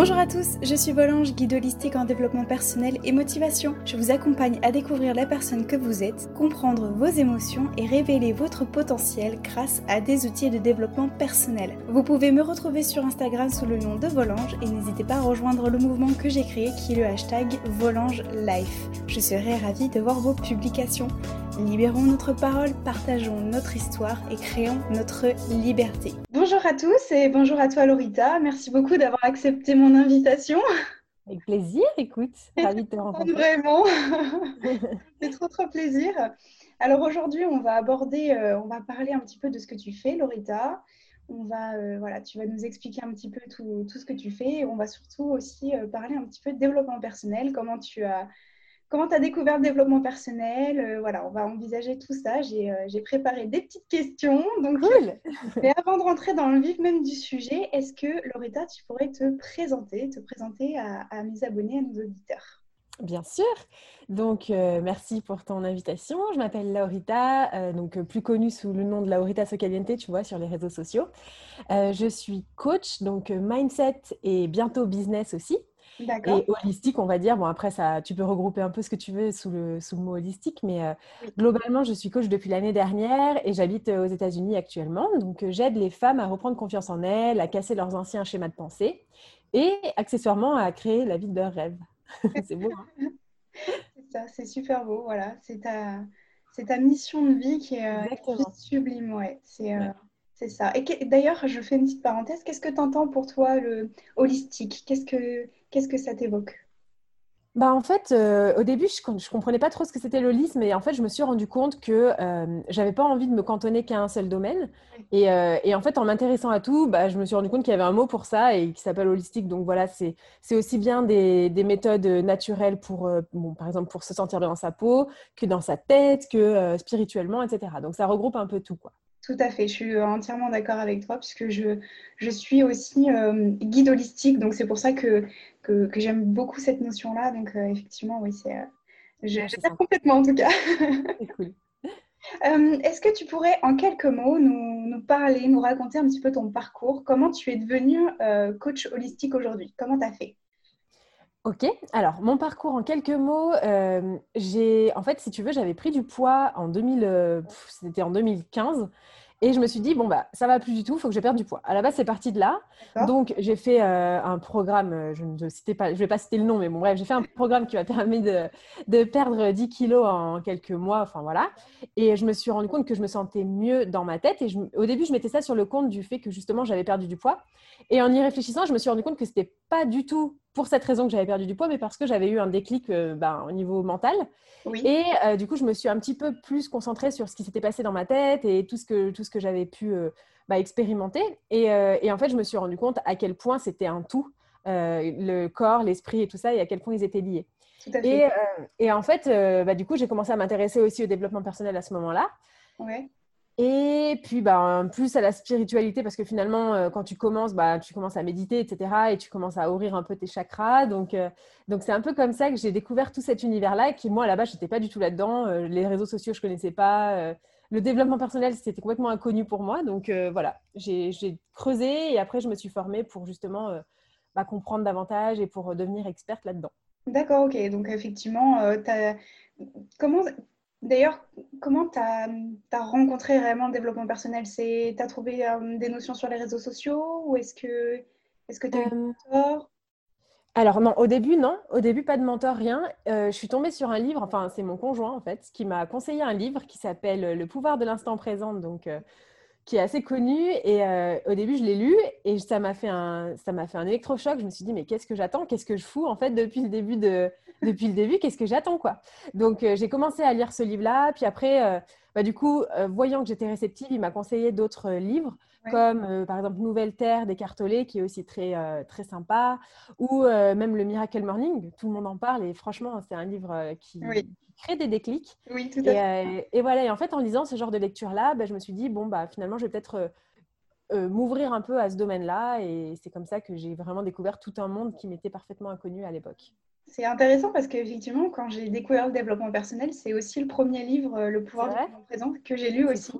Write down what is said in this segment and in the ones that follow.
Bonjour à tous, je suis Volange, guide holistique en développement personnel et motivation. Je vous accompagne à découvrir la personne que vous êtes, comprendre vos émotions et révéler votre potentiel grâce à des outils de développement personnel. Vous pouvez me retrouver sur Instagram sous le nom de Volange et n'hésitez pas à rejoindre le mouvement que j'ai créé qui est le hashtag Volange Life. Je serai ravie de voir vos publications. Libérons notre parole, partageons notre histoire et créons notre liberté. Bonjour à tous et bonjour à toi Lorita. Merci beaucoup d'avoir accepté mon invitation. Avec plaisir, écoute. Ravie de te rencontrer. Vraiment. C'est trop trop plaisir. Alors aujourd'hui, on va aborder, euh, on va parler un petit peu de ce que tu fais, Lorita. On va, euh, voilà, tu vas nous expliquer un petit peu tout, tout, ce que tu fais. Et on va surtout aussi euh, parler un petit peu de développement personnel, comment tu as Comment tu as découvert le développement personnel euh, Voilà, on va envisager tout ça. J'ai euh, préparé des petites questions. Donc, cool. mais avant de rentrer dans le vif même du sujet, est-ce que Loretta, tu pourrais te présenter, te présenter à, mes abonnés, à nos auditeurs? Bien sûr. Donc, euh, merci pour ton invitation. Je m'appelle Laurita, donc plus connue sous le nom de Laurita Socaliente, tu vois, sur les réseaux sociaux. je suis coach, donc mindset et bientôt business aussi. Et holistique, on va dire. Bon, après, ça, tu peux regrouper un peu ce que tu veux sous le, sous le mot holistique, mais euh, globalement, je suis coach depuis l'année dernière et j'habite euh, aux États-Unis actuellement. Donc, euh, j'aide les femmes à reprendre confiance en elles, à casser leurs anciens schémas de pensée et accessoirement à créer la vie de leurs rêves. c'est beau. Hein c'est ça, c'est super beau. Voilà, c'est ta, c'est ta mission de vie qui est, sublime. Ouais. C'est. C'est ça. Et d'ailleurs, je fais une petite parenthèse. Qu'est-ce que tu entends pour toi le holistique? Qu'est-ce que qu'est-ce que ça t'évoque? Bah en fait, euh, au début, je ne comprenais pas trop ce que c'était l'holisme, mais en fait, je me suis rendu compte que euh, j'avais pas envie de me cantonner qu'à un seul domaine. Et, euh, et, en fait, en m'intéressant à tout, bah, je me suis rendu compte qu'il y avait un mot pour ça et qui s'appelle holistique. Donc voilà, c'est aussi bien des, des, méthodes naturelles pour, euh, bon, par exemple, pour se sentir bien dans sa peau, que dans sa tête, que spirituellement, etc. Donc ça regroupe un peu tout, quoi. Tout à fait, je suis entièrement d'accord avec toi puisque je, je suis aussi euh, guide holistique, donc c'est pour ça que, que, j'aime beaucoup cette notion-là. Donc euh, effectivement, oui, c'est, euh, j'adore complètement en tout cas. C'est cool. Est-ce que tu pourrais en quelques mots nous, nous, parler, nous raconter un petit peu ton parcours? Comment tu es devenu coach holistique aujourd'hui? Comment tu as fait? Ok, alors mon parcours en quelques mots, j'ai en fait, si tu veux, j'avais pris du poids en 2000, c'était en 2015. Et je me suis dit, bon, bah, ça va plus du tout, il faut que je perde du poids. À la base, c'est parti de là. Donc, j'ai fait euh, un programme, euh, je ne pas, je vais pas citer le nom, mais bon, bref, j'ai fait un programme qui m'a permis de, de, perdre 10 kilos en quelques mois, enfin voilà. Et je me suis rendu compte que je me sentais mieux dans ma tête. Et je, au début, je mettais ça sur le compte du fait que justement, j'avais perdu du poids. Et en y réfléchissant, je me suis rendu compte que c'était pas du tout pour cette raison que j'avais perdu du poids, mais parce que j'avais eu un déclic euh, ben, au niveau mental. Et euh, du coup, je me suis un petit peu plus concentrée sur ce qui s'était passé dans ma tête et tout ce que, tout ce que j'avais pu euh, bah, expérimenter. Et, et, en fait, je me suis rendu compte à quel point c'était un tout, le corps, l'esprit et tout ça, et à quel point ils étaient liés. Et, et, en fait, bah, du coup, j'ai commencé à m'intéresser aussi au développement personnel à ce moment-là. Ouais. Et puis, bah, plus à la spiritualité, parce que finalement, euh, quand tu commences, bah, tu commences à méditer, etc. Et tu commences à ouvrir un peu tes chakras. Donc, euh, donc c'est un peu comme ça que j'ai découvert tout cet univers-là, qui, moi, là-bas, je n'étais pas du tout là-dedans. Euh, les réseaux sociaux, je ne connaissais pas. le développement personnel, c'était complètement inconnu pour moi. Donc, voilà, j'ai creusé et après, je me suis formée pour justement bah, comprendre davantage et pour devenir experte là-dedans. D'accord, ok. Donc, effectivement, comment D'ailleurs, comment tu as, rencontré vraiment le développement personnel? Tu as trouvé euh, des notions sur les réseaux sociaux ou est-ce que tu as eu un euh, mentor alors non, au début non, au début pas de mentor, rien. Euh, je suis tombée sur un livre, enfin c'est mon conjoint en fait, qui m'a conseillé un livre qui s'appelle Le pouvoir de l'instant présent, donc qui est assez connu. Et euh, au début, je l'ai lu et ça m'a fait un, ça m'a fait un électrochoc. Je me suis dit, mais qu'est-ce que j'attends? Qu'est-ce que je fous en fait depuis le début de, depuis le début Qu'est-ce que j'attends quoi Donc euh, j'ai commencé à lire ce livre-là. Puis après, euh, bah, du coup, voyant que j'étais réceptive, il m'a conseillé d'autres livres. Comme par exemple Nouvelle Terre d'Écartolé, qui est aussi très, très sympa, ou même Le Miracle Morning, tout le monde en parle, et franchement, c'est un livre qui, crée des déclics. Oui, tout à fait. Euh, et, voilà, et en fait, en lisant ce genre de lecture-là, bah, je me suis dit, bon, bah, finalement, je vais peut-être euh, euh, m'ouvrir un peu à ce domaine-là. Et c'est comme ça que j'ai vraiment découvert tout un monde qui m'était parfaitement inconnu à l'époque. C'est intéressant parce qu'effectivement, quand j'ai découvert le développement personnel, c'est aussi le premier livre, Le pouvoir du moment présent, que j'ai lu aussi.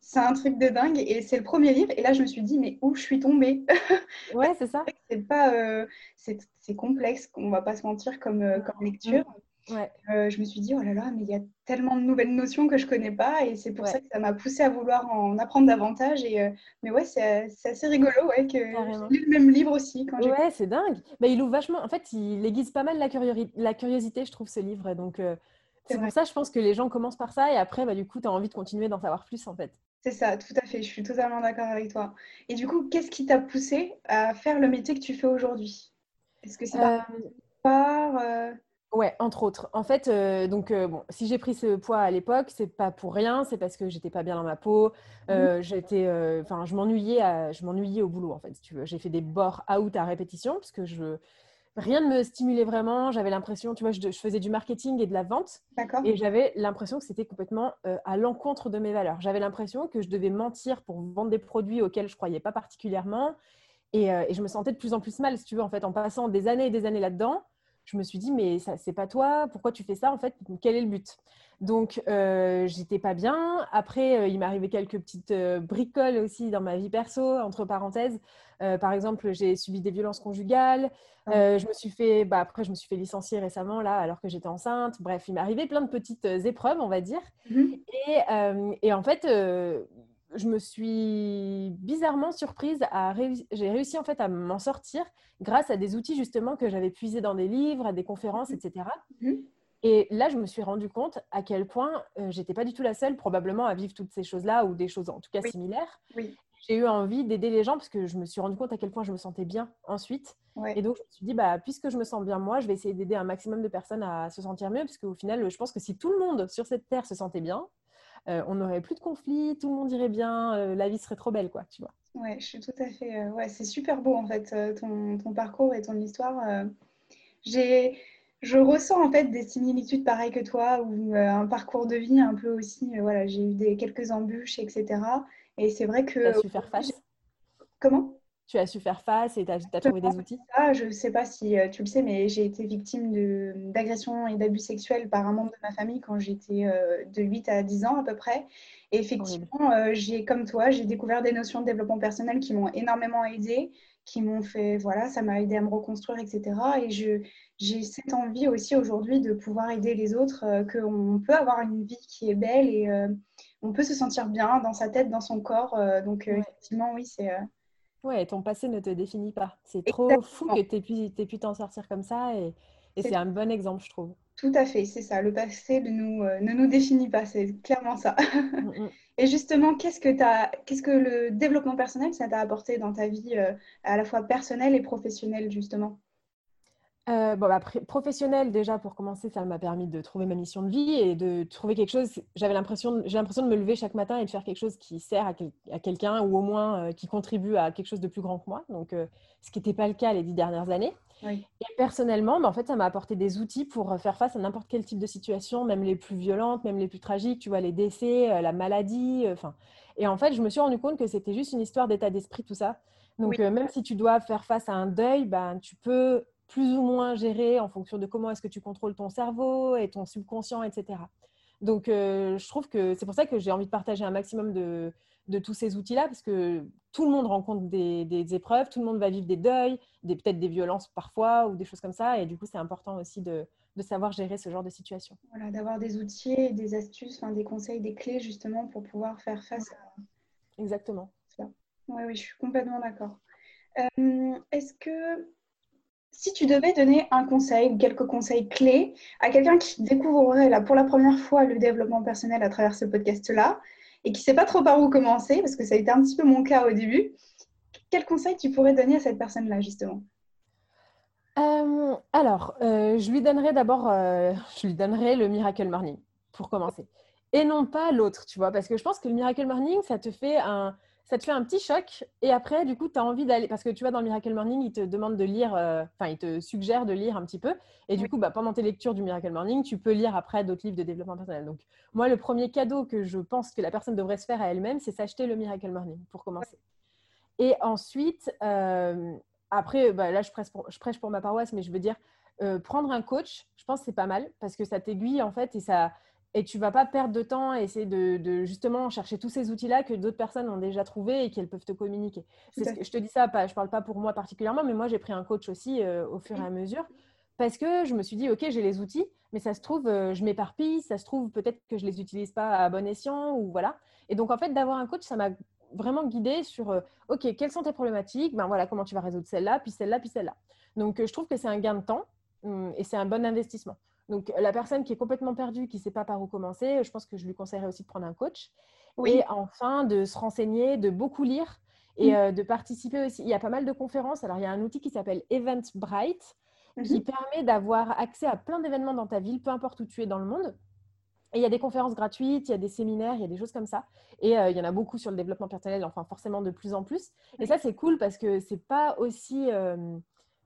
C'est un truc de dingue et c'est le premier livre. Et là, je me suis dit, mais où je suis tombée? Ouais, c'est ça. C'est pas, euh, c'est complexe, on va pas se mentir comme, euh, comme lecture. Ouais. Euh, je me suis dit, oh là là, mais il y a tellement de nouvelles notions que je connais pas et c'est pour ça que ça m'a poussé à vouloir en apprendre davantage. Et, mais ouais, c'est assez rigolo ouais, que j'ai lu le même livre aussi. Quand ouais, c'est dingue. Bah, il ouvre vachement, en fait, il aiguise pas mal la, la curiosité, je trouve, ce livre. Donc, c'est pour ça, je pense que les gens commencent par ça et après, bah, du coup, tu as envie de continuer d'en savoir plus en fait. C'est ça, tout à fait. Je suis totalement d'accord avec toi. Et du coup, qu'est-ce qui t'a poussé à faire le métier que tu fais aujourd'hui? Est-ce que c'est par... Euh... euh ouais, entre autres. En fait, euh, donc euh, bon, si j'ai pris ce poids à l'époque, c'est pas pour rien, c'est parce que j'étais pas bien dans ma peau. Mmh. J'étais, enfin, je m'ennuyais, je m'ennuyais au boulot en fait. Si tu veux, j'ai fait des bords out à répétition parce que je rien ne me stimulait vraiment. J'avais l'impression, tu vois, je, faisais du marketing et de la vente. Et j'avais l'impression que c'était complètement euh, à l'encontre de mes valeurs. J'avais l'impression que je devais mentir pour vendre des produits auxquels je croyais pas particulièrement. Et, euh, et, je me sentais de plus en plus mal, si tu veux, en fait, en passant des années et des années là-dedans. Je me suis dit, mais ça, c'est pas toi, pourquoi tu fais ça, en fait, quel est le but? Donc, euh, j'étais pas bien. Après, euh, il arrivé quelques petites euh, bricoles aussi dans ma vie perso, entre parenthèses. Par exemple, j'ai subi des violences conjugales. Ah. je me suis fait, bah, après, je me suis fait licencier récemment, là, alors que j'étais enceinte. Bref, il m'est arrivé plein de petites épreuves, on va dire. Mmh et, et, en fait, je me suis bizarrement surprise à j'ai réussi en fait à m'en sortir grâce à des outils justement que j'avais puisés dans des livres, à des conférences, etc. Et là, je me suis rendu compte à quel point euh, j'étais pas du tout la seule, probablement, à vivre toutes ces choses-là ou des choses en tout cas similaires. J'ai eu envie d'aider les gens parce que je me suis rendu compte à quel point je me sentais bien ensuite. Et donc, je me suis dit, bah, puisque je me sens bien moi, je vais essayer d'aider un maximum de personnes à se sentir mieux. Parce qu'au final, je pense que si tout le monde sur cette terre se sentait bien, euh, on n'aurait plus de conflits, tout le monde irait bien, euh, la vie serait trop belle, quoi, tu vois. Ouais, je suis tout à fait. ouais, c'est super beau en fait, ton, ton, parcours et ton histoire. J'ai je ressens en fait des similitudes pareilles que toi ou euh, un parcours de vie un peu aussi. Euh, voilà, j'ai eu des, quelques embûches, etc. Et c'est vrai que. Tu as su faire face? Comment? Tu as su faire face et tu as, trouvé des outils? ah, Je ne sais pas si euh, tu le sais, mais j'ai été victime d'agressions et d'abus sexuels par un membre de ma famille quand j'étais de 8 à 10 ans à peu près. Et effectivement, j'ai, comme toi, j'ai découvert des notions de développement personnel qui m'ont énormément aidée qui m'ont fait, voilà, ça m'a aidé à me reconstruire, etc. Et j'ai cette envie aussi aujourd'hui de pouvoir aider les autres, euh, qu'on peut avoir une vie qui est belle et euh, on peut se sentir bien dans sa tête, dans son corps. Euh, donc, effectivement, oui, c'est. Ouais, ton passé ne te définit pas. C'est trop fou que tu aies pu t'en sortir comme ça et, et c'est un bon exemple, je trouve. Tout à fait, c'est ça. Le passé ne nous, ne nous définit pas, c'est clairement ça. Mm, mm. Et justement, qu'est-ce que, qu'est-ce que le développement personnel, ça t'a apporté dans ta vie euh, à la fois personnelle et professionnelle, justement? Euh, bon, bah, professionnel déjà pour commencer, ça m'a permis de trouver ma mission de vie et de trouver quelque chose. J'avais l'impression, j'ai l'impression de me lever chaque matin et de faire quelque chose qui sert à, quelqu'un ou au moins euh, qui contribue à quelque chose de plus grand que moi. Donc, ce qui n'était pas le cas les dix dernières années. Et personnellement, bah, en fait, ça m'a apporté des outils pour faire face à n'importe quel type de situation, même les plus violentes, même les plus tragiques. Tu vois, les décès, la maladie. Enfin, et en fait, je me suis rendu compte que c'était juste une histoire d'état d'esprit tout ça. Donc, même si tu dois faire face à un deuil, ben, tu peux plus ou moins gérer en fonction de comment est-ce que tu contrôles ton cerveau et ton subconscient, etc. Donc, euh, je trouve que c'est pour ça que j'ai envie de partager un maximum de, de tous ces outils-là, parce que tout le monde rencontre des, des, épreuves, tout le monde va vivre des deuils, des, peut-être des violences parfois, ou des choses comme ça. Et du coup, c'est important aussi de, de, savoir gérer ce genre de situation. Voilà, d'avoir des outils, des astuces, des conseils, des clés justement pour pouvoir faire face à... Exactement. Oui, oui, je suis complètement d'accord. Euh, est-ce que si tu devais donner un conseil quelques conseils clés à quelqu'un qui découvrirait là, pour la première fois le développement personnel à travers ce podcast-là et qui ne sait pas trop par où commencer, parce que ça a été un petit peu mon cas au début, quel conseil tu pourrais donner à cette personne-là justement? Euh, Alors, euh, je lui donnerais d'abord euh, je lui donnerais le Miracle Morning pour commencer. Et non pas l'autre, tu vois, parce que je pense que le Miracle Morning, ça te fait un, ça te fait un petit choc et après, du coup, tu as envie d'aller. Parce que tu vois, dans le Miracle Morning, il te demande de lire, euh, enfin, il te suggère de lire un petit peu. Et du coup, bah, pendant tes lectures du Miracle Morning, tu peux lire après d'autres livres de développement personnel. Donc, moi, le premier cadeau que je pense que la personne devrait se faire à elle-même, c'est s'acheter le Miracle Morning pour commencer. Et ensuite, euh, après, bah, là, je prêche, pour, je prêche, pour, ma paroisse, mais je veux dire, euh, prendre un coach, je pense que c'est pas mal parce que ça t'aiguille en fait et ça et tu vas pas perdre de temps à essayer de, justement chercher tous ces outils-là que d'autres personnes ont déjà trouvés et qu'elles peuvent te communiquer. Ce je te dis ça, pas, je parle pas pour moi particulièrement, mais moi j'ai pris un coach aussi euh, au fur et à mesure parce que je me suis dit, OK, j'ai les outils, mais ça se trouve, euh, je m'éparpille, ça se trouve peut-être que je les utilise pas à bon escient ou voilà. Et donc en fait, d'avoir un coach, ça m'a vraiment guidée sur, euh, OK, quelles sont tes problématiques Ben voilà, comment tu vas résoudre celle-là, puis celle-là, puis celle-là. Donc je trouve que c'est un gain de temps hum, et c'est un bon investissement. Donc, la personne qui est complètement perdue, qui ne sait pas par où commencer, je pense que je lui conseillerais aussi de prendre un coach. Et enfin, de se renseigner, de beaucoup lire et mm. euh, de participer aussi. Il y a pas mal de conférences. Alors, il y a un outil qui s'appelle Eventbrite qui mm-hmm. permet d'avoir accès à plein d'événements dans ta ville, peu importe où tu es dans le monde. Et il y a des conférences gratuites, il y a des séminaires, il y a des choses comme ça. Et euh, il y en a beaucoup sur le développement personnel, enfin forcément de plus en plus. Et ça, c'est cool parce que c'est pas aussi... Euh,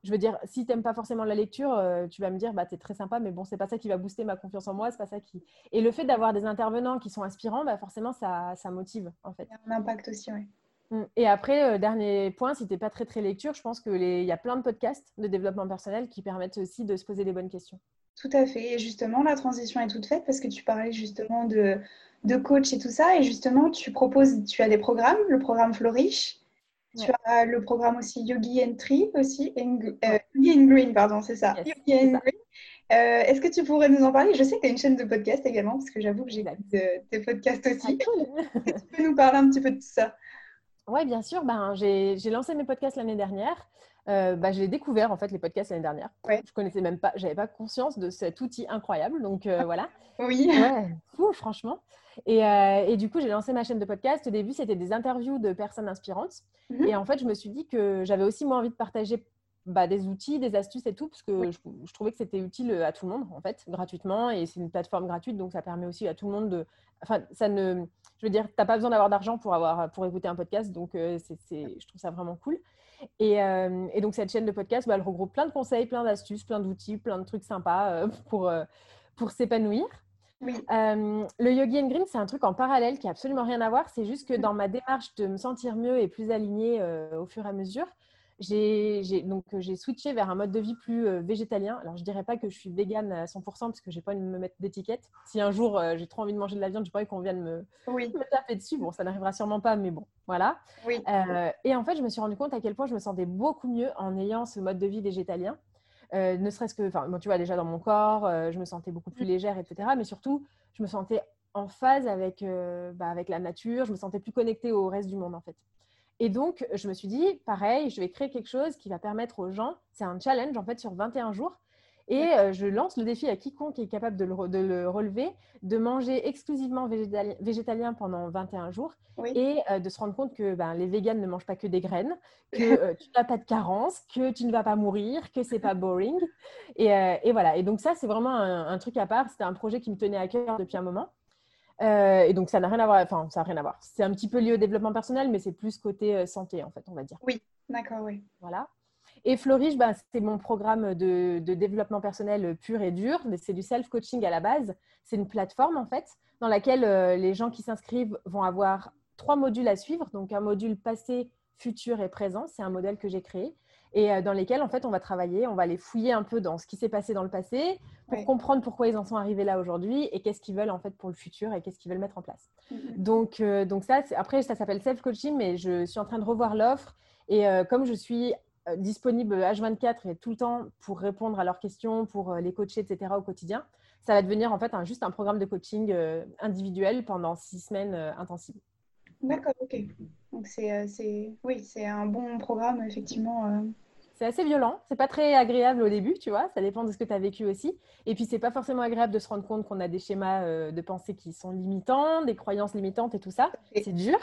je veux dire, si tu n'aimes pas forcément la lecture, euh, tu vas me dire, bah, tu es très sympa, mais bon, c'est pas ça qui va booster ma confiance en moi, c'est pas ça qui. Et le fait d'avoir des intervenants qui sont inspirants, bah, forcément, ça, ça motive, en fait. Il y a un impact aussi, oui. Mm. Et après, euh, dernier point, si tu n'es pas très, très lecture, je pense qu'il y a plein de podcasts de développement personnel qui permettent aussi de se poser des bonnes questions. Tout à fait. Et justement, la transition est toute faite parce que tu parlais justement de, de coach et tout ça. Et justement, tu proposes, tu as des programmes, le programme Flourish tu as le programme aussi Yogi Entry aussi, euh, Yogi and Green, pardon, c'est ça. Yogi and Green. Euh, est-ce que tu pourrais nous en parler? Je sais que tu as une chaîne de podcast également, parce que j'avoue que j'ai tes podcasts aussi. Ah, Est-ce que tu peux nous parler un petit peu de tout ça? Oui, bien sûr. Ben, j'ai lancé mes podcasts l'année dernière. Euh, bah, j'ai découvert en fait les podcasts l'année dernière. Ouais. Je connaissais même pas, j'avais pas conscience de cet outil incroyable. Donc euh, voilà. Oui. Ouais, fou, franchement. Et, euh, et, du coup, j'ai lancé ma chaîne de podcast. Au début, c'était des interviews de personnes inspirantes. Mhm. Et en fait, je me suis dit que j'avais aussi moi envie de partager bah, des outils, des astuces et tout, parce que je, trouvais que c'était utile à tout le monde, en fait, gratuitement. Et c'est une plateforme gratuite, donc ça permet aussi à tout le monde de. Enfin, ça ne. Je veux dire, tu n'as pas besoin d'avoir d'argent pour, avoir, pour écouter un podcast, donc c'est, je trouve ça vraiment cool. Euh, et, donc, cette chaîne de podcast, bah, elle regroupe plein de conseils, plein d'astuces, plein d'outils, plein de trucs sympas euh, pour, euh, pour s'épanouir. le Yogi and Green, c'est un truc en parallèle qui n'a absolument rien à voir. C'est juste que dans ma démarche de me sentir mieux et plus alignée au fur et à mesure, j'ai donc j'ai switché vers un mode de vie plus euh, végétalien. Alors je dirais pas que je suis végane à 100% parce que j'ai pas envie de me mettre d'étiquette. Si un jour euh, j'ai trop envie de manger de la viande, je pas qu'on vienne me, me, taper dessus. Bon, ça n'arrivera sûrement pas, mais bon, voilà. Euh, et en fait, je me suis rendu compte à quel point je me sentais beaucoup mieux en ayant ce mode de vie végétalien. ne serait-ce que, enfin, bon, tu vois, déjà dans mon corps, je me sentais beaucoup plus mm. légère, etc. Mais surtout, je me sentais en phase avec, bah, avec la nature, je me sentais plus connectée au reste du monde, en fait. Et donc, je me suis dit, pareil, je vais créer quelque chose qui va permettre aux gens, c'est un challenge en fait sur 21 jours, et euh, je lance le défi à quiconque est capable de le, relever, de manger exclusivement végétalien, pendant 21 jours et euh, de se rendre compte que ben, les véganes ne mangent pas que des graines, que euh, tu n'as pas de carence, que tu ne vas pas mourir, que c'est pas boring. Et, voilà. Et donc ça, c'est vraiment un, truc à part. C'était un projet qui me tenait à cœur depuis un moment. Euh, et donc, ça n'a rien à voir. Enfin, ça n'a rien à voir. C'est un petit peu lié au développement personnel, mais c'est plus côté euh, santé, en fait, on va dire. Oui, d'accord, oui. Voilà. Et Flourish, bah, c'est mon programme de, développement personnel pur et dur. C'est du self-coaching à la base. C'est une plateforme, en fait, dans laquelle euh, les gens qui s'inscrivent vont avoir trois modules à suivre. Donc, un module passé, futur et présent. C'est un modèle que j'ai créé et euh, dans lesquels en fait on va travailler, on va les fouiller un peu dans ce qui s'est passé dans le passé pour comprendre pourquoi ils en sont arrivés là aujourd'hui et qu'est-ce qu'ils veulent en fait pour le futur et qu'est-ce qu'ils veulent mettre en place. Mm-hmm. Donc, euh, donc ça, après ça s'appelle self coaching, mais je suis en train de revoir l'offre et euh, comme je suis disponible H24 et tout le temps pour répondre à leurs questions, pour les coacher, etc. au quotidien, ça va devenir en fait un, juste un programme de coaching individuel pendant six semaines intensives. D'accord, ok. Donc c'est, oui, c'est un bon programme effectivement c'est assez violent. C'est pas très agréable au début, tu vois. Ça dépend de ce que tu as vécu aussi. Et puis, c'est pas forcément agréable de se rendre compte qu'on a des schémas euh, de pensée qui sont limitants, des croyances limitantes et tout ça. C'est dur,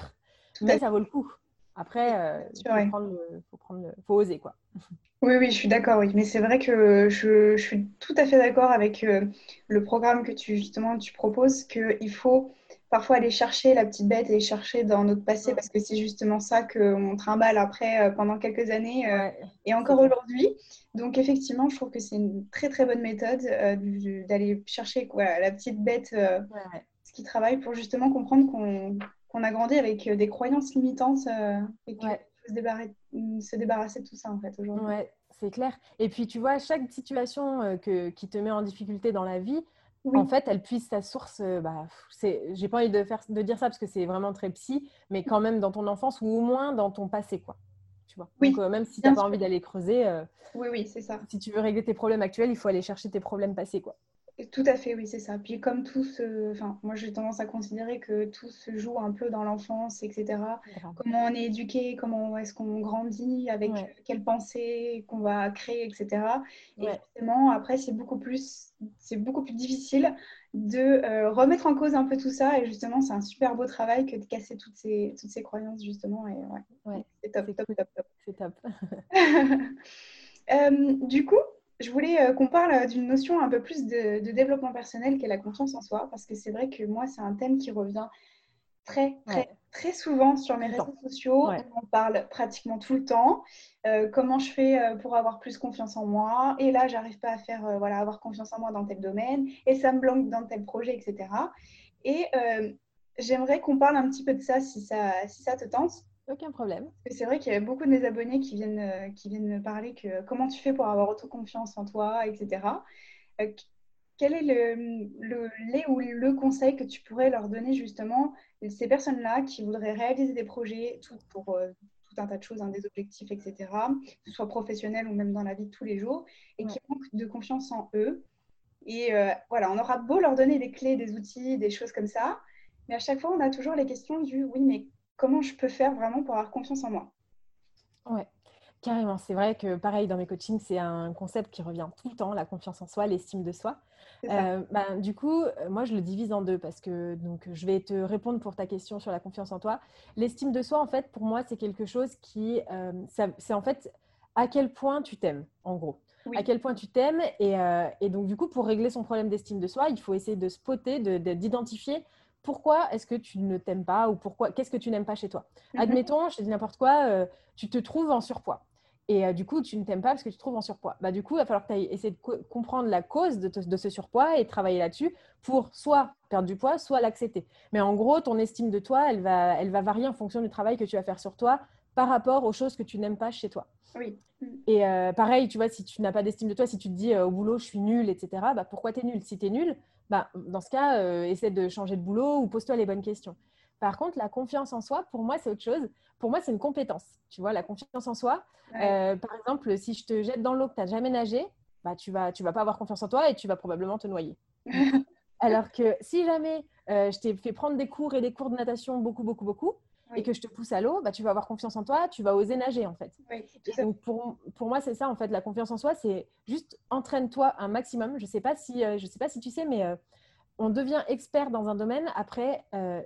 mais ça vaut le coup. Après, il euh, faut, prendre faut, oser, quoi. Oui, oui, je suis d'accord, oui. Mais c'est vrai que je, je, suis tout à fait d'accord avec euh, le programme que tu, justement, tu proposes, qu'il faut parfois aller chercher la petite bête et chercher dans notre passé parce que c'est justement ça qu'on trimballe après euh, pendant quelques années euh, et encore aujourd'hui. Donc effectivement, je trouve que c'est une très très bonne méthode euh, d'aller chercher quoi, la petite bête ce qui travaille pour justement comprendre qu'on a grandi avec des croyances limitantes et qu'il faut se débarrasser, se débarrasser, de tout ça en fait aujourd'hui. Ouais, c'est clair. Et puis tu vois, chaque situation que, qui te met en difficulté dans la vie, en fait, elle puisse sa source. Bah, j'ai pas envie de, faire, de dire ça parce que c'est vraiment très psy, mais quand même dans ton enfance ou au moins dans ton passé, quoi. Tu vois? Oui, Donc, euh, même si tu n'as pas envie d'aller creuser, euh, oui, oui, c'est ça. Si tu veux régler tes problèmes actuels, il faut aller chercher tes problèmes passés, quoi. Tout à fait, oui, c'est ça. Puis comme tout se... Enfin, moi j'ai tendance à considérer que tout se joue un peu dans l'enfance, etc. Comment on est éduqué, comment est-ce qu'on grandit, avec quelles pensées qu'on va créer, etc. Et justement, après, c'est beaucoup plus, c'est beaucoup plus difficile de euh, remettre en cause un peu tout ça. Et justement, c'est un super beau travail que de casser toutes ces, toutes ces croyances, justement. Et ouais, c'est top, top, top, top, C'est top. Euh, du coup, je voulais euh, qu'on parle euh, d'une notion un peu plus de, développement personnel qu'est la confiance en soi, parce que c'est vrai que moi, c'est un thème qui revient très, très, très souvent sur mes réseaux sociaux. On en parle pratiquement tout le temps. Euh, comment je fais pour avoir plus confiance en moi? Et là, j'arrive pas à faire, voilà, avoir confiance en moi dans tel domaine, et ça me bloque dans tel projet, etc. Et j'aimerais qu'on parle un petit peu de ça, si ça, si ça te tente. Aucun problème. C'est vrai qu'il y a beaucoup de mes abonnés qui viennent, euh, qui viennent me parler que comment tu fais pour avoir autant confiance en toi, etc. Euh, quel est le, le, les ou le conseil que tu pourrais leur donner justement ces personnes-là qui voudraient réaliser des projets tout pour euh, tout un tas de choses, hein, des objectifs, etc., que ce soit professionnel ou même dans la vie de tous les jours, et qui manquent de confiance en eux. Et voilà, on aura beau leur donner des clés, des outils, des choses comme ça, mais à chaque fois, on a toujours les questions du oui, mais comment je peux faire vraiment pour avoir confiance en moi Ouais, carrément. C'est vrai que pareil, dans mes coachings, c'est un concept qui revient tout le temps, la confiance en soi, l'estime de soi. Euh, ben, du coup, euh, moi, je le divise en deux parce que donc, je vais te répondre pour ta question sur la confiance en toi. L'estime de soi, en fait, pour moi, c'est quelque chose qui, euh, c'est en fait à quel point tu t'aimes, en gros. À quel point tu t'aimes. Et, et, donc, du coup, pour régler son problème d'estime de soi, il faut essayer de spotter, d'identifier pourquoi est-ce que tu ne t'aimes pas ou pourquoi qu'est-ce que tu n'aimes pas chez toi? Mhm. Admettons, je te dis n'importe quoi, euh, tu te trouves en surpoids. Et euh, du coup, tu ne t'aimes pas parce que tu te trouves en surpoids. Bah, du coup, il va falloir que tu ailles essayer de comprendre la cause de, ce surpoids et travailler là-dessus pour soit perdre du poids, soit l'accepter. Mais en gros, ton estime de toi, elle va, elle va varier en fonction du travail que tu vas faire sur toi par rapport aux choses que tu n'aimes pas chez toi. Oui. Et euh, pareil, tu vois, si tu n'as pas d'estime de toi, si tu te dis au boulot, je suis nulle, etc., bah, pourquoi tu es nulle? Si tu es nulle, bah, dans ce cas, euh, essaie de changer de boulot ou pose-toi les bonnes questions. Par contre, la confiance en soi, pour moi, c'est autre chose. Pour moi, c'est une compétence. Tu vois, la confiance en soi. Euh, par exemple, si je te jette dans l'eau que tu n'as jamais nagé, bah, tu ne vas, tu vas pas avoir confiance en toi et tu vas probablement te noyer. Alors que si jamais euh, je t'ai fait prendre des cours et des cours de natation beaucoup, beaucoup, beaucoup, et que je te pousse à l'eau, bah, tu vas avoir confiance en toi, tu vas oser nager en fait. donc pour, pour, moi, c'est ça en fait, la confiance en soi, c'est juste entraîne-toi un maximum. Je ne sais, pas si, euh, je sais pas si tu sais, mais euh, on devient expert dans un domaine après euh,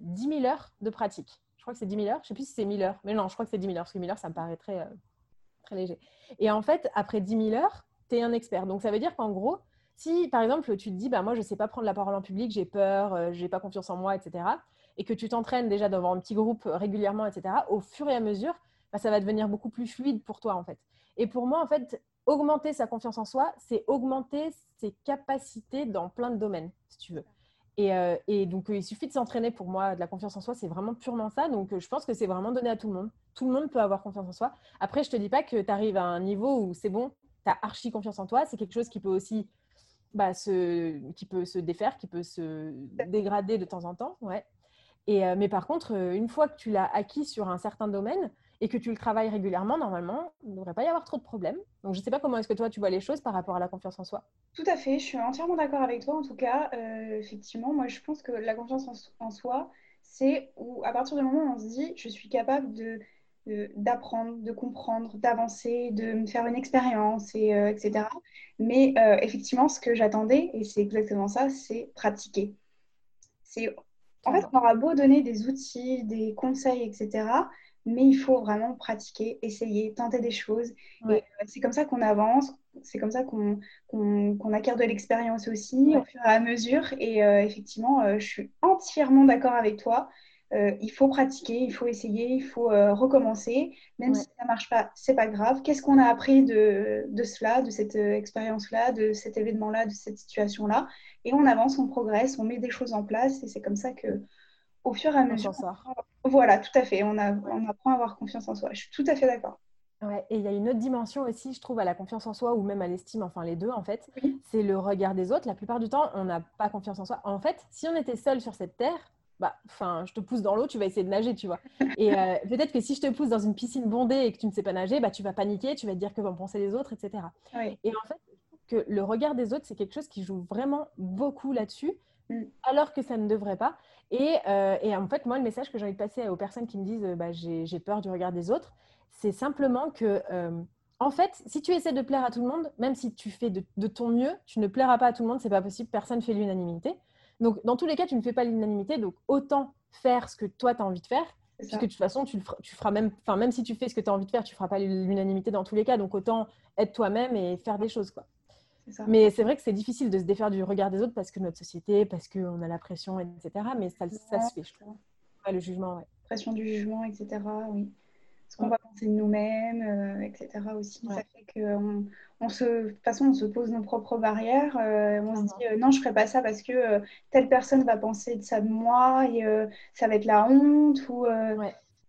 10 000 heures de pratique. Je crois que c'est 10 000 heures, je ne sais plus si c'est 1000 heures, mais non, je crois que c'est 10 000 heures, parce que 1000 heures, ça me paraît très, euh, très léger. Et en fait, après 10 000 heures, tu es un expert. Donc ça veut dire qu'en gros, si par exemple tu te dis, bah, moi je ne sais pas prendre la parole en public, j'ai peur, je n'ai pas confiance en moi, etc et que tu t'entraînes déjà devant un petit groupe régulièrement, etc., au fur et à mesure, bah, ça va devenir beaucoup plus fluide pour toi, en fait. Et pour moi, en fait, augmenter sa confiance en soi, c'est augmenter ses capacités dans plein de domaines, si tu veux. Et, euh, donc, il suffit de s'entraîner pour moi. De la confiance en soi, c'est vraiment purement ça. Donc, je pense que c'est vraiment donné à tout le monde. Tout le monde peut avoir confiance en soi. Après, je ne te dis pas que tu arrives à un niveau où c'est bon, tu as archi confiance en toi. C'est quelque chose qui peut aussi bah, se, qui peut se défaire, qui peut se dégrader de temps en temps. Ouais. Euh, mais par contre, euh, une fois que tu l'as acquis sur un certain domaine et que tu le travailles régulièrement, normalement, il ne devrait pas y avoir trop de problèmes. Donc, je ne sais pas comment est-ce que toi, tu vois les choses par rapport à la confiance en soi. Tout à fait, je suis entièrement d'accord avec toi. En tout cas, euh, effectivement, moi, je pense que la confiance en, soi, c'est où, à partir du moment où on se dit, je suis capable d'apprendre, de, comprendre, d'avancer, de me faire une expérience, et, etc. Mais effectivement, ce que j'attendais, et c'est exactement ça, c'est pratiquer. C'est en fait, on aura beau donner des outils, des conseils, etc. Mais il faut vraiment pratiquer, essayer, tenter des choses. Et euh, c'est comme ça qu'on avance, c'est comme ça qu'on acquiert de l'expérience aussi au fur et à mesure. Et euh, effectivement, euh, je suis entièrement d'accord avec toi. Il faut pratiquer, il faut essayer, il faut recommencer. Même si ça ne marche pas, c'est pas grave. Qu'est-ce qu'on a appris de, de cela, de cette expérience-là, de cet événement-là, de cette situation-là? Et on avance, on progresse, on met des choses en place et c'est comme ça que au fur et à mesure. On Voilà, tout à fait. On, a, on, apprend à avoir confiance en soi. Je suis tout à fait d'accord. Ouais, et il y a une autre dimension aussi, je trouve, à la confiance en soi ou même à l'estime, enfin les deux en fait, c'est le regard des autres. La plupart du temps, on n'a pas confiance en soi. En fait, si on était seul sur cette terre, bah, enfin, je te pousse dans l'eau, tu vas essayer de nager, tu vois. Et euh, peut-être que si je te pousse dans une piscine bondée et que tu ne sais pas nager, bah, tu vas paniquer, tu vas te dire que vont penser les autres, etc. Et en fait, que le regard des autres, c'est quelque chose qui joue vraiment beaucoup là-dessus, mm. alors que ça ne devrait pas. Et, euh, et, en fait, moi, le message que j'ai envie de passer aux personnes qui me disent bah, j'ai peur du regard des autres, c'est simplement que, euh, en fait, si tu essaies de plaire à tout le monde, même si tu fais de, ton mieux, tu ne plairas pas à tout le monde, c'est pas possible, personne ne fait l'unanimité. Donc, dans tous les cas, tu ne fais pas l'unanimité, donc autant faire ce que toi, tu as envie de faire, puisque de toute façon, tu, le feras, tu feras même, enfin, même si tu fais ce que tu as envie de faire, tu ne feras pas l'unanimité dans tous les cas, donc autant être toi-même et faire des choses, quoi. Mais c'est vrai que c'est difficile de se défaire du regard des autres parce que notre société, parce qu'on a la pression, etc. Mais ça, ça se fait, je trouve. le jugement, ouais. Pression du jugement, etc. Oui qu'on va penser de nous-mêmes, euh, etc. aussi. Ça fait on se, de toute façon, on se pose nos propres barrières. Euh, on se dit euh, non, je ne ferai pas ça parce que telle personne va penser de ça de moi et ça va être la honte ou,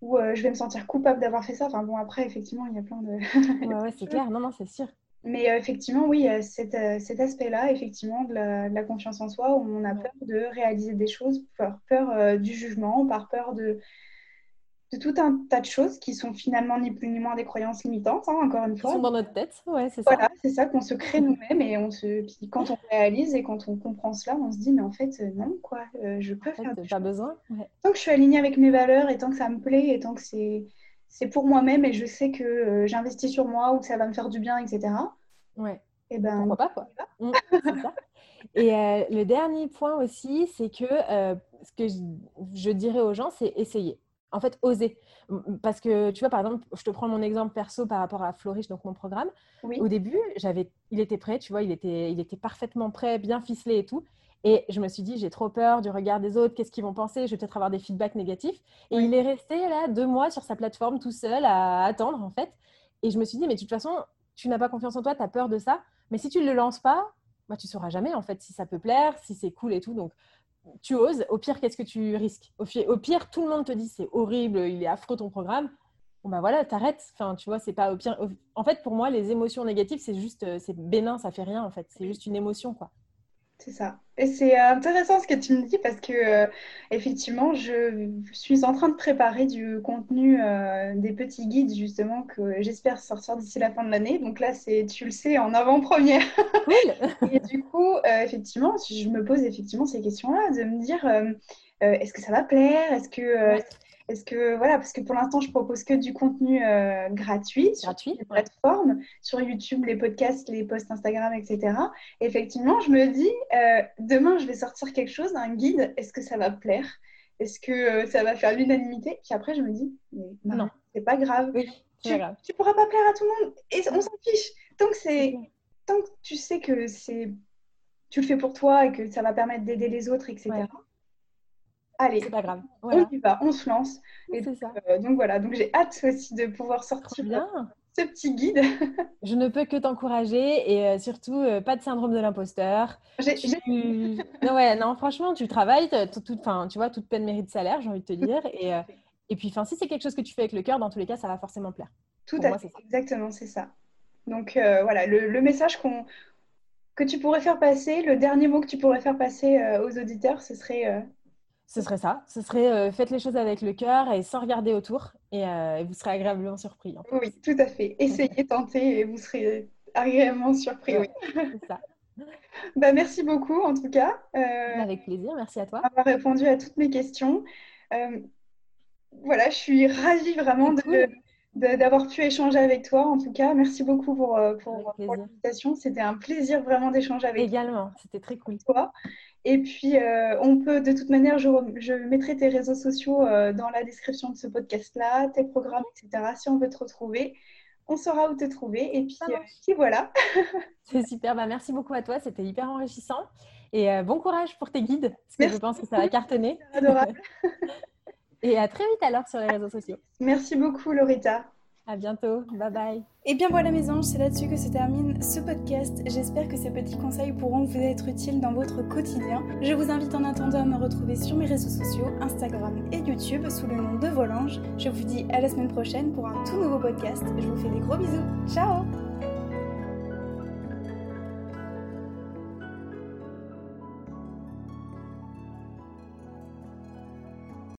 ou je vais me sentir coupable d'avoir fait ça. Enfin bon, après, effectivement, il y a plein de. ouais, c'est clair. Non, non, c'est sûr. Mais effectivement, oui, cet, cet aspect-là, effectivement, de la, confiance en soi, où on a peur de réaliser des choses, par peur du jugement, par peur de, de tout un tas de choses qui sont finalement ni plus ni moins des croyances limitantes, hein, encore une fois. Qui sont dans notre tête, ouais, c'est ça. Voilà, c'est ça qu'on se crée nous-mêmes et on se... Puis quand on réalise et quand on comprend cela, on se dit, mais en fait, euh, non, quoi, euh, je peux faire. pas besoin. Tant que je suis alignée avec mes valeurs et tant que ça me plaît et tant que c'est, c'est pour moi-même et je sais que euh, j'investis sur moi ou que ça va me faire du bien, etc. Ouais. Et eh ben, Pourquoi pas, quoi. Mmh, ça. Et le dernier point aussi, c'est que ce que je dirais aux gens, c'est essayer en fait, oser. Parce que, tu vois, par exemple, je te prends mon exemple perso par rapport à Flourish, donc mon programme. Au début, j'avais, il était prêt, tu vois, il était, il était parfaitement prêt, bien ficelé et tout. Et je me suis dit, j'ai trop peur du regard des autres, qu'est-ce qu'ils vont penser, je vais peut-être avoir des feedbacks négatifs. Et il est resté là deux mois sur sa plateforme tout seul à attendre, en fait. Et je me suis dit, mais de toute façon, tu n'as pas confiance en toi, tu as peur de ça. Mais si tu ne le lances pas, bah, tu sauras jamais, en fait, si ça peut plaire, si c'est cool et tout. Donc, tu oses, au pire, qu'est-ce que tu risques? Au, pire, tout le monde te dit c'est horrible, il est affreux ton programme. Bon bah voilà, t'arrêtes. Enfin, tu vois, c'est pas au pire. En fait, pour moi, les émotions négatives, c'est juste, euh, c'est bénin, ça fait rien en fait. C'est juste une émotion, quoi. C'est ça. C'est euh, intéressant ce que tu me dis parce que euh, effectivement, je suis en train de préparer du contenu euh, des petits guides justement que j'espère sortir d'ici la fin de l'année. Donc là, c'est tu le sais en avant-première. Et du coup, effectivement, je me pose effectivement ces questions-là de me dire est-ce que ça va plaire? Est-ce que est que, voilà, parce que pour l'instant, je propose que du contenu euh, gratuit, sur les plateformes, sur YouTube, les podcasts, les posts Instagram, etc. effectivement, je me dis, euh, demain, je vais sortir quelque chose, un guide, est-ce que ça va plaire? Est-ce que euh, ça va faire l'unanimité? Puis après, je me dis, non, c'est pas grave. tu, ne pourras pas plaire à tout le monde. Et on s'en fiche. Tant que, c'est, tant que tu sais que c'est, tu le fais pour toi et que ça va permettre d'aider les autres, etc allez, c'est pas grave. On y va, on se lance. Et donc, euh, donc, voilà, donc j'ai hâte aussi de pouvoir sortir ce petit guide. je ne peux que t'encourager et euh, surtout euh, pas de syndrome de l'imposteur. non, ouais, non, franchement, tu travailles, tout, tu vois, toute peine mérite salaire, j'ai envie de te dire. Et, et puis, si c'est quelque chose que tu fais avec le cœur, dans tous les cas, ça va forcément plaire. Tout à fait, exactement, c'est ça. Donc voilà, le, le message qu'on que tu pourrais faire passer, le dernier mot que tu pourrais faire passer aux auditeurs, ce serait ce serait ça. Ce serait euh, faites les choses avec le cœur et sans regarder autour euh, et, vous serez agréablement surpris. Oui, tout à fait. Essayez, tentez et vous serez agréablement surpris. Oui. Ça. bah, merci beaucoup en tout cas. Euh, avec plaisir, merci à toi. Avoir répondu à toutes mes questions. voilà, je suis ravie vraiment d'avoir pu échanger avec toi. En tout cas, merci beaucoup pour, pour, pour l'invitation. C'était un plaisir vraiment d'échanger avec toi. Également, c'était très cool. Toi. Et puis, euh, on peut, de toute manière, je, mettrai tes réseaux sociaux euh, dans la description de ce podcast-là, tes programmes, etc. Si on veut te retrouver, on saura où te trouver. Et puis, euh, voilà. C'est super. Bah, merci beaucoup à toi. C'était hyper enrichissant. Et bon courage pour tes guides, parce que je pense que ça va cartonner. Adorable. Et à très vite alors sur les réseaux sociaux. Merci beaucoup, Lorita. À bientôt. Bye bye. Et bien voilà mes anges, c'est là-dessus que se termine ce podcast. J'espère que ces petits conseils pourront vous être utiles dans votre quotidien. Je vous invite en attendant à me retrouver sur mes réseaux sociaux, Instagram et YouTube sous le nom de Volange. Je vous dis à la semaine prochaine pour un tout nouveau podcast. Je vous fais des gros bisous. Ciao